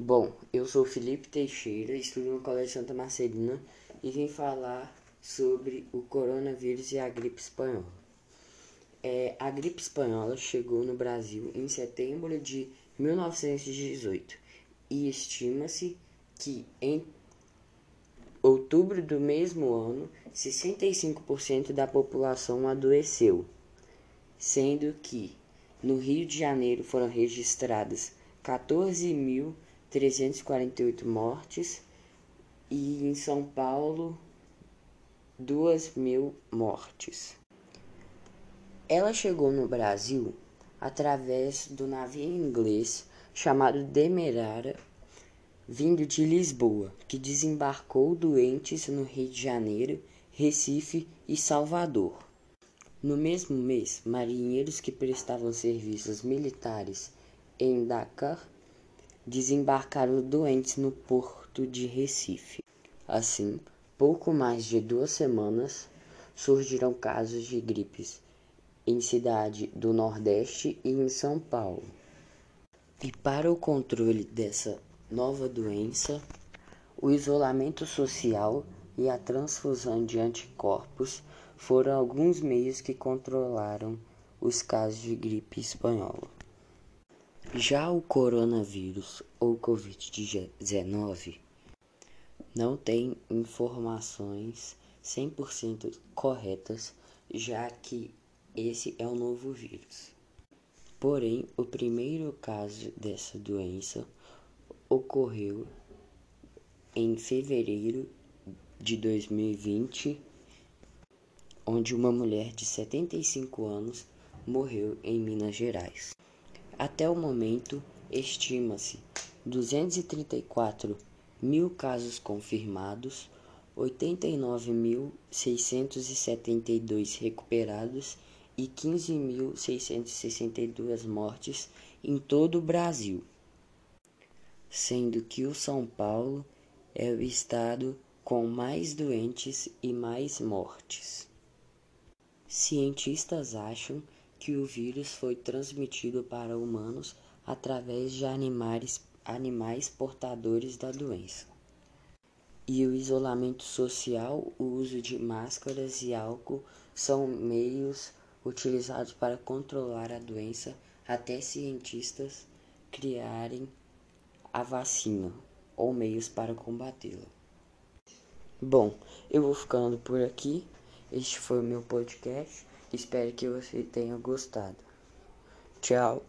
Bom, eu sou Felipe Teixeira, estudo no Colégio Santa Marcelina e vim falar sobre o coronavírus e a gripe espanhola. É, a gripe espanhola chegou no Brasil em setembro de 1918 e estima-se que em outubro do mesmo ano 65% da população adoeceu, sendo que no Rio de Janeiro foram registradas 14.348 mortes e em São Paulo 2.000 mortes. Ela chegou no Brasil através do navio inglês chamado Demerara, vindo de Lisboa, que desembarcou doentes no Rio de Janeiro, Recife e Salvador. No mesmo mês, marinheiros que prestavam serviços militares em Dakar desembarcaram doentes no porto de Recife. Assim, pouco mais de duas semanas, surgiram casos de gripes em cidade do Nordeste e em São Paulo. E para o controle dessa nova doença, o isolamento social e a transfusão de anticorpos foram alguns meios que controlaram os casos de gripe espanhola. Já o coronavírus ou Covid-19 não tem informações 100% corretas, já que esse é o novo vírus. Porém, o primeiro caso dessa doença ocorreu em fevereiro de 2020 onde uma mulher de 75 anos morreu em Minas Gerais. Até o momento, estima-se 234 mil casos confirmados, 89.672 recuperados e 15.662 mortes em todo o Brasil, sendo que o São Paulo é o estado com mais doentes e mais mortes. Cientistas acham que o vírus foi transmitido para humanos através de animais, animais portadores da doença. E o isolamento social, o uso de máscaras e álcool são meios utilizados para controlar a doença até cientistas criarem a vacina ou meios para combatê-la. Bom, eu vou ficando por aqui. Este foi o meu podcast. Espero que você tenha gostado. Tchau.